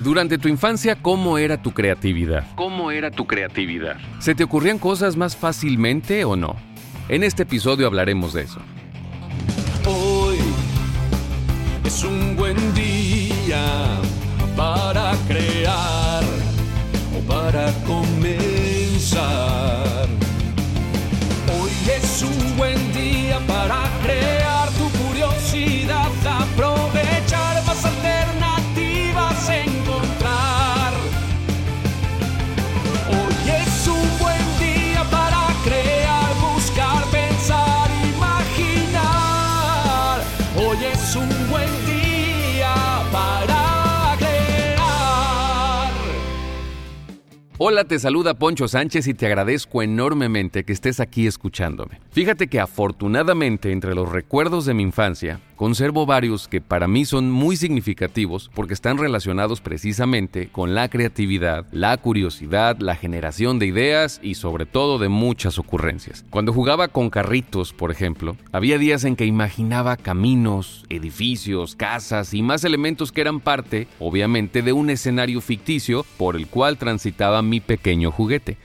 Durante tu infancia, ¿cómo era tu creatividad? ¿Cómo era tu creatividad? ¿Se te ocurrían cosas más fácilmente o no? En este episodio hablaremos de eso. Hoy es un Hola, te saluda Poncho Sánchez y te agradezco enormemente que estés aquí escuchándome. Fíjate que afortunadamente entre los recuerdos de mi infancia, conservo varios que para mí son muy significativos porque están relacionados precisamente con la creatividad, la curiosidad, la generación de ideas y sobre todo de muchas ocurrencias. Cuando jugaba con carritos, por ejemplo, había días en que imaginaba caminos, edificios, casas y más elementos que eran parte, obviamente, de un escenario ficticio por el cual transitaba mi pequeño juguete.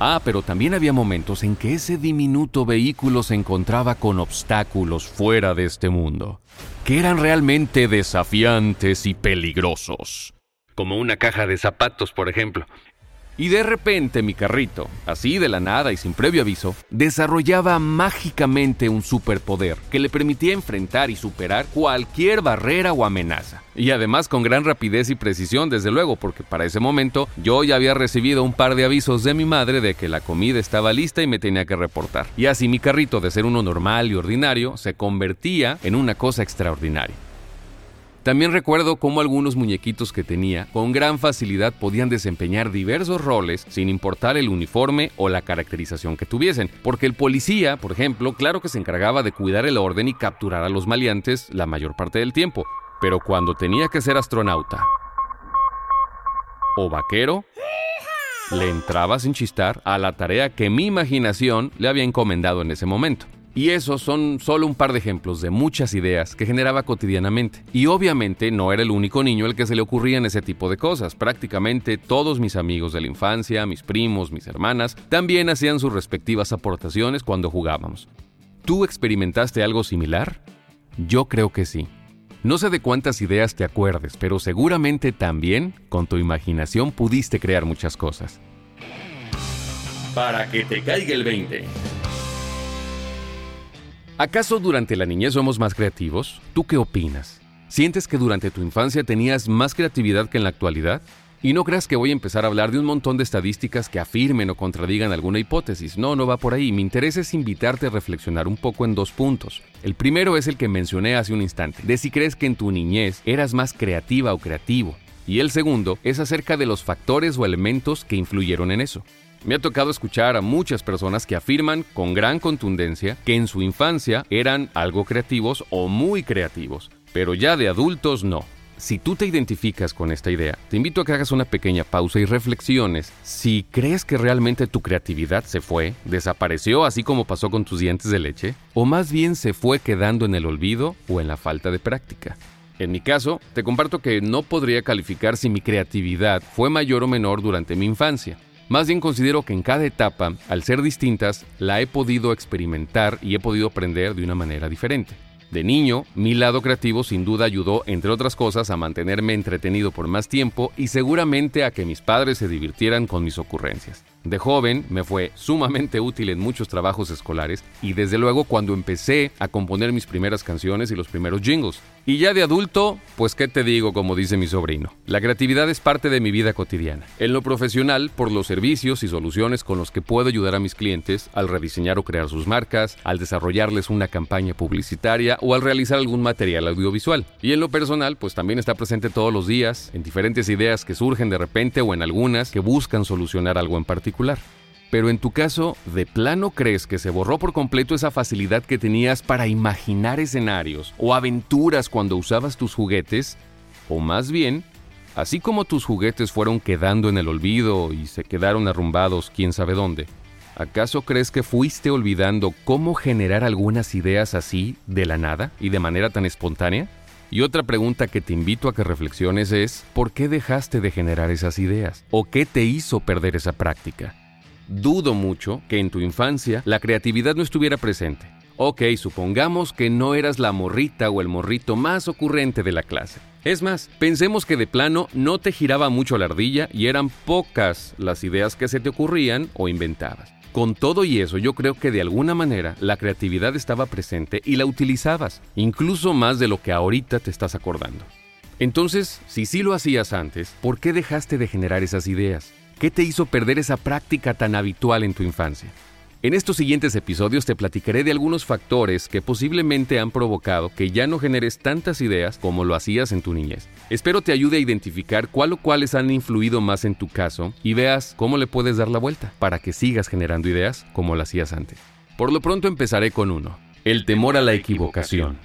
Ah, pero también había momentos en que ese diminuto vehículo se encontraba con obstáculos fuera de este mundo, que eran realmente desafiantes y peligrosos. Como una caja de zapatos, por ejemplo. Y de repente mi carrito, así de la nada y sin previo aviso, desarrollaba mágicamente un superpoder que le permitía enfrentar y superar cualquier barrera o amenaza. Y además con gran rapidez y precisión, desde luego, porque para ese momento yo ya había recibido un par de avisos de mi madre de que la comida estaba lista y me tenía que reportar. Y así mi carrito, de ser uno normal y ordinario, se convertía en una cosa extraordinaria. También recuerdo cómo algunos muñequitos que tenía con gran facilidad podían desempeñar diversos roles sin importar el uniforme o la caracterización que tuviesen, porque el policía, por ejemplo, claro que se encargaba de cuidar el orden y capturar a los maleantes la mayor parte del tiempo, pero cuando tenía que ser astronauta o vaquero, le entraba sin chistar a la tarea que mi imaginación le había encomendado en ese momento. Y esos son solo un par de ejemplos de muchas ideas que generaba cotidianamente. Y obviamente no era el único niño al que se le ocurrían ese tipo de cosas. Prácticamente todos mis amigos de la infancia, mis primos, mis hermanas, también hacían sus respectivas aportaciones cuando jugábamos. ¿Tú experimentaste algo similar? Yo creo que sí. No sé de cuántas ideas te acuerdes, pero seguramente también con tu imaginación pudiste crear muchas cosas. Para que te caiga el 20. ¿Acaso durante la niñez somos más creativos? ¿Tú qué opinas? ¿Sientes que durante tu infancia tenías más creatividad que en la actualidad? Y no creas que voy a empezar a hablar de un montón de estadísticas que afirmen o contradigan alguna hipótesis. No, no va por ahí. Mi interés es invitarte a reflexionar un poco en dos puntos. El primero es el que mencioné hace un instante, de si crees que en tu niñez eras más creativa o creativo. Y el segundo es acerca de los factores o elementos que influyeron en eso. Me ha tocado escuchar a muchas personas que afirman con gran contundencia que en su infancia eran algo creativos o muy creativos, pero ya de adultos no. Si tú te identificas con esta idea, te invito a que hagas una pequeña pausa y reflexiones si crees que realmente tu creatividad se fue, desapareció así como pasó con tus dientes de leche, o más bien se fue quedando en el olvido o en la falta de práctica. En mi caso, te comparto que no podría calificar si mi creatividad fue mayor o menor durante mi infancia. Más bien considero que en cada etapa, al ser distintas, la he podido experimentar y he podido aprender de una manera diferente. De niño, mi lado creativo sin duda ayudó, entre otras cosas, a mantenerme entretenido por más tiempo y seguramente a que mis padres se divirtieran con mis ocurrencias. De joven me fue sumamente útil en muchos trabajos escolares y desde luego cuando empecé a componer mis primeras canciones y los primeros jingles. Y ya de adulto, pues qué te digo como dice mi sobrino, la creatividad es parte de mi vida cotidiana. En lo profesional, por los servicios y soluciones con los que puedo ayudar a mis clientes al rediseñar o crear sus marcas, al desarrollarles una campaña publicitaria o al realizar algún material audiovisual. Y en lo personal, pues también está presente todos los días en diferentes ideas que surgen de repente o en algunas que buscan solucionar algo en particular. Pero en tu caso, ¿de plano crees que se borró por completo esa facilidad que tenías para imaginar escenarios o aventuras cuando usabas tus juguetes? O más bien, así como tus juguetes fueron quedando en el olvido y se quedaron arrumbados quién sabe dónde, ¿acaso crees que fuiste olvidando cómo generar algunas ideas así de la nada y de manera tan espontánea? Y otra pregunta que te invito a que reflexiones es, ¿por qué dejaste de generar esas ideas? ¿O qué te hizo perder esa práctica? Dudo mucho que en tu infancia la creatividad no estuviera presente. Ok, supongamos que no eras la morrita o el morrito más ocurrente de la clase. Es más, pensemos que de plano no te giraba mucho la ardilla y eran pocas las ideas que se te ocurrían o inventabas. Con todo y eso, yo creo que de alguna manera la creatividad estaba presente y la utilizabas, incluso más de lo que ahorita te estás acordando. Entonces, si sí lo hacías antes, ¿por qué dejaste de generar esas ideas? ¿Qué te hizo perder esa práctica tan habitual en tu infancia? En estos siguientes episodios te platicaré de algunos factores que posiblemente han provocado que ya no generes tantas ideas como lo hacías en tu niñez. Espero te ayude a identificar cuál o cuáles han influido más en tu caso y veas cómo le puedes dar la vuelta para que sigas generando ideas como lo hacías antes. Por lo pronto empezaré con uno, el temor a la equivocación.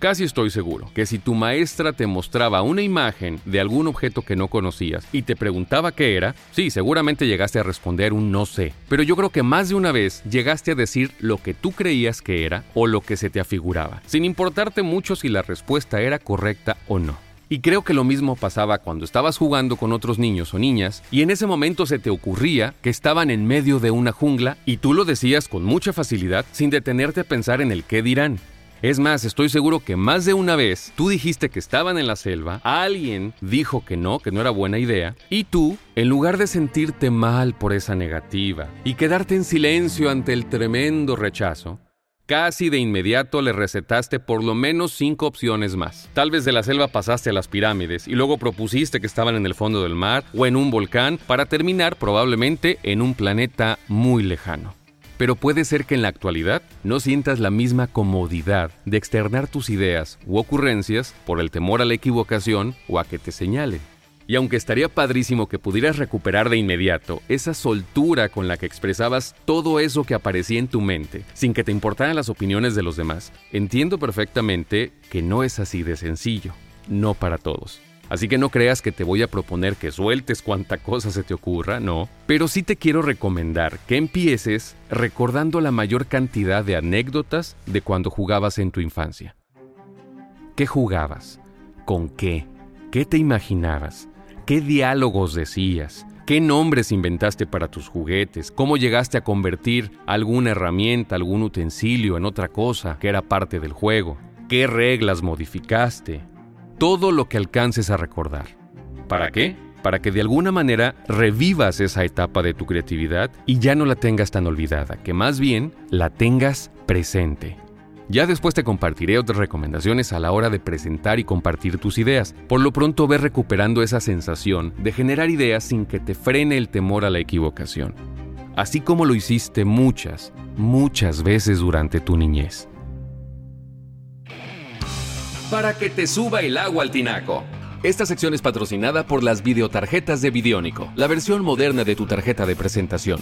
Casi estoy seguro que si tu maestra te mostraba una imagen de algún objeto que no conocías y te preguntaba qué era, sí, seguramente llegaste a responder un no sé. Pero yo creo que más de una vez llegaste a decir lo que tú creías que era o lo que se te afiguraba, sin importarte mucho si la respuesta era correcta o no. Y creo que lo mismo pasaba cuando estabas jugando con otros niños o niñas y en ese momento se te ocurría que estaban en medio de una jungla y tú lo decías con mucha facilidad sin detenerte a pensar en el qué dirán. Es más, estoy seguro que más de una vez tú dijiste que estaban en la selva, alguien dijo que no, que no era buena idea, y tú, en lugar de sentirte mal por esa negativa y quedarte en silencio ante el tremendo rechazo, Casi de inmediato le recetaste por lo menos cinco opciones más. Tal vez de la selva pasaste a las pirámides y luego propusiste que estaban en el fondo del mar o en un volcán para terminar probablemente en un planeta muy lejano pero puede ser que en la actualidad no sientas la misma comodidad de externar tus ideas u ocurrencias por el temor a la equivocación o a que te señalen. Y aunque estaría padrísimo que pudieras recuperar de inmediato esa soltura con la que expresabas todo eso que aparecía en tu mente, sin que te importaran las opiniones de los demás, entiendo perfectamente que no es así de sencillo, no para todos. Así que no creas que te voy a proponer que sueltes cuanta cosa se te ocurra, no. Pero sí te quiero recomendar que empieces recordando la mayor cantidad de anécdotas de cuando jugabas en tu infancia. ¿Qué jugabas? ¿Con qué? ¿Qué te imaginabas? ¿Qué diálogos decías? ¿Qué nombres inventaste para tus juguetes? ¿Cómo llegaste a convertir alguna herramienta, algún utensilio en otra cosa que era parte del juego? ¿Qué reglas modificaste? todo lo que alcances a recordar. ¿Para qué? Para que de alguna manera revivas esa etapa de tu creatividad y ya no la tengas tan olvidada, que más bien la tengas presente. Ya después te compartiré otras recomendaciones a la hora de presentar y compartir tus ideas. Por lo pronto ve recuperando esa sensación de generar ideas sin que te frene el temor a la equivocación. Así como lo hiciste muchas, muchas veces durante tu niñez para que te suba el agua al tinaco. Esta sección es patrocinada por las videotarjetas de Videónico, la versión moderna de tu tarjeta de presentación.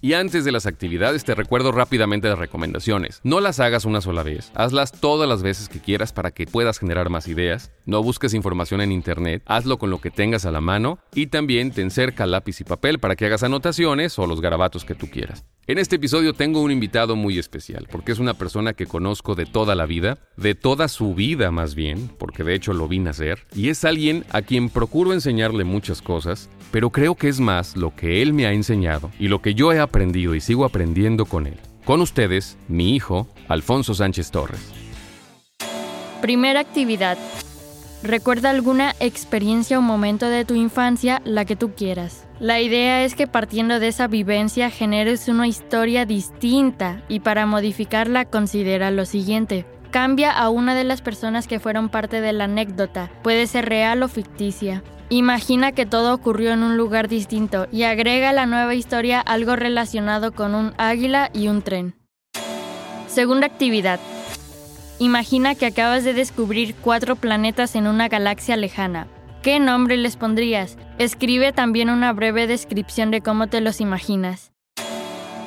Y antes de las actividades te recuerdo rápidamente las recomendaciones. No las hagas una sola vez, hazlas todas las veces que quieras para que puedas generar más ideas. No busques información en internet, hazlo con lo que tengas a la mano y también ten cerca lápiz y papel para que hagas anotaciones o los garabatos que tú quieras. En este episodio tengo un invitado muy especial, porque es una persona que conozco de toda la vida, de toda su vida más bien, porque de hecho lo vi nacer, y es alguien a quien procuro enseñarle muchas cosas, pero creo que es más lo que él me ha enseñado y lo que yo he aprendido y sigo aprendiendo con él. Con ustedes, mi hijo, Alfonso Sánchez Torres. Primera actividad. Recuerda alguna experiencia o momento de tu infancia, la que tú quieras. La idea es que partiendo de esa vivencia generes una historia distinta y para modificarla considera lo siguiente. Cambia a una de las personas que fueron parte de la anécdota, puede ser real o ficticia. Imagina que todo ocurrió en un lugar distinto y agrega a la nueva historia algo relacionado con un águila y un tren. Segunda actividad. Imagina que acabas de descubrir cuatro planetas en una galaxia lejana. ¿Qué nombre les pondrías? Escribe también una breve descripción de cómo te los imaginas.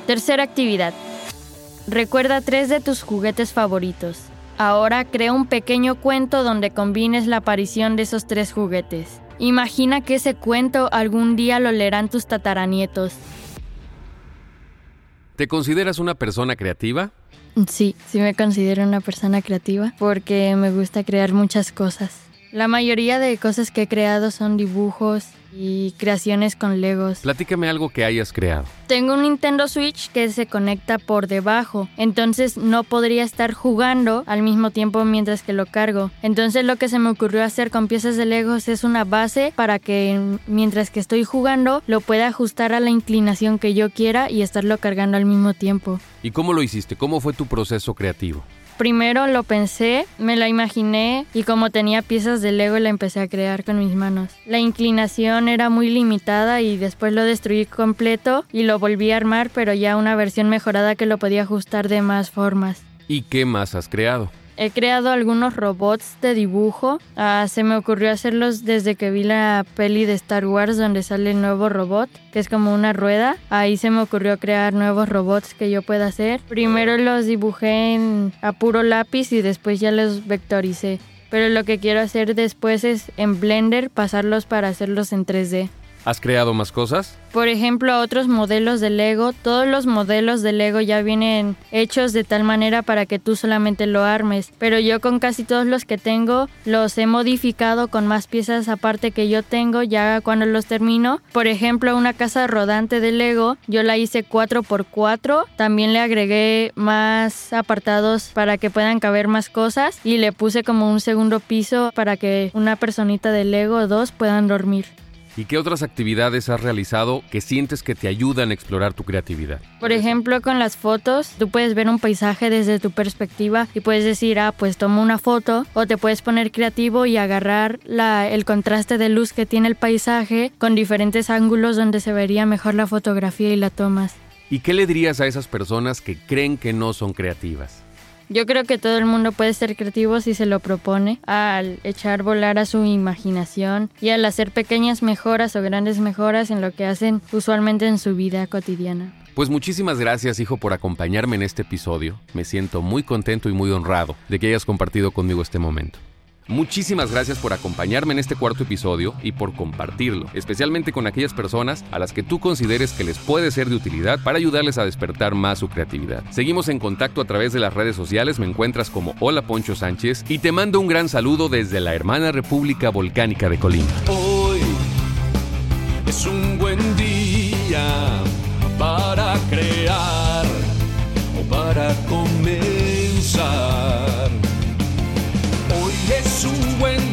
Tercera actividad. Recuerda tres de tus juguetes favoritos. Ahora crea un pequeño cuento donde combines la aparición de esos tres juguetes. Imagina que ese cuento algún día lo leerán tus tataranietos. ¿Te consideras una persona creativa? Sí, sí me considero una persona creativa porque me gusta crear muchas cosas. La mayoría de cosas que he creado son dibujos y creaciones con Legos. Platícame algo que hayas creado. Tengo un Nintendo Switch que se conecta por debajo, entonces no podría estar jugando al mismo tiempo mientras que lo cargo. Entonces lo que se me ocurrió hacer con piezas de Legos es una base para que mientras que estoy jugando lo pueda ajustar a la inclinación que yo quiera y estarlo cargando al mismo tiempo. ¿Y cómo lo hiciste? ¿Cómo fue tu proceso creativo? Primero lo pensé, me la imaginé y como tenía piezas de Lego la empecé a crear con mis manos. La inclinación era muy limitada y después lo destruí completo y lo volví a armar pero ya una versión mejorada que lo podía ajustar de más formas. ¿Y qué más has creado? He creado algunos robots de dibujo. Ah, se me ocurrió hacerlos desde que vi la peli de Star Wars donde sale el nuevo robot, que es como una rueda. Ahí se me ocurrió crear nuevos robots que yo pueda hacer. Primero los dibujé en, a puro lápiz y después ya los vectoricé. Pero lo que quiero hacer después es en Blender pasarlos para hacerlos en 3D. ¿Has creado más cosas? Por ejemplo, otros modelos de Lego. Todos los modelos de Lego ya vienen hechos de tal manera para que tú solamente lo armes. Pero yo con casi todos los que tengo los he modificado con más piezas aparte que yo tengo ya cuando los termino. Por ejemplo, una casa rodante de Lego yo la hice 4x4. También le agregué más apartados para que puedan caber más cosas. Y le puse como un segundo piso para que una personita de Lego o dos puedan dormir. ¿Y qué otras actividades has realizado que sientes que te ayudan a explorar tu creatividad? Por ejemplo, con las fotos, tú puedes ver un paisaje desde tu perspectiva y puedes decir, ah, pues tomo una foto, o te puedes poner creativo y agarrar la, el contraste de luz que tiene el paisaje con diferentes ángulos donde se vería mejor la fotografía y la tomas. ¿Y qué le dirías a esas personas que creen que no son creativas? Yo creo que todo el mundo puede ser creativo si se lo propone, al echar volar a su imaginación y al hacer pequeñas mejoras o grandes mejoras en lo que hacen usualmente en su vida cotidiana. Pues muchísimas gracias, hijo, por acompañarme en este episodio. Me siento muy contento y muy honrado de que hayas compartido conmigo este momento. Muchísimas gracias por acompañarme en este cuarto episodio y por compartirlo, especialmente con aquellas personas a las que tú consideres que les puede ser de utilidad para ayudarles a despertar más su creatividad. Seguimos en contacto a través de las redes sociales, me encuentras como Hola Poncho Sánchez y te mando un gran saludo desde la hermana República Volcánica de Colima. Hoy es un when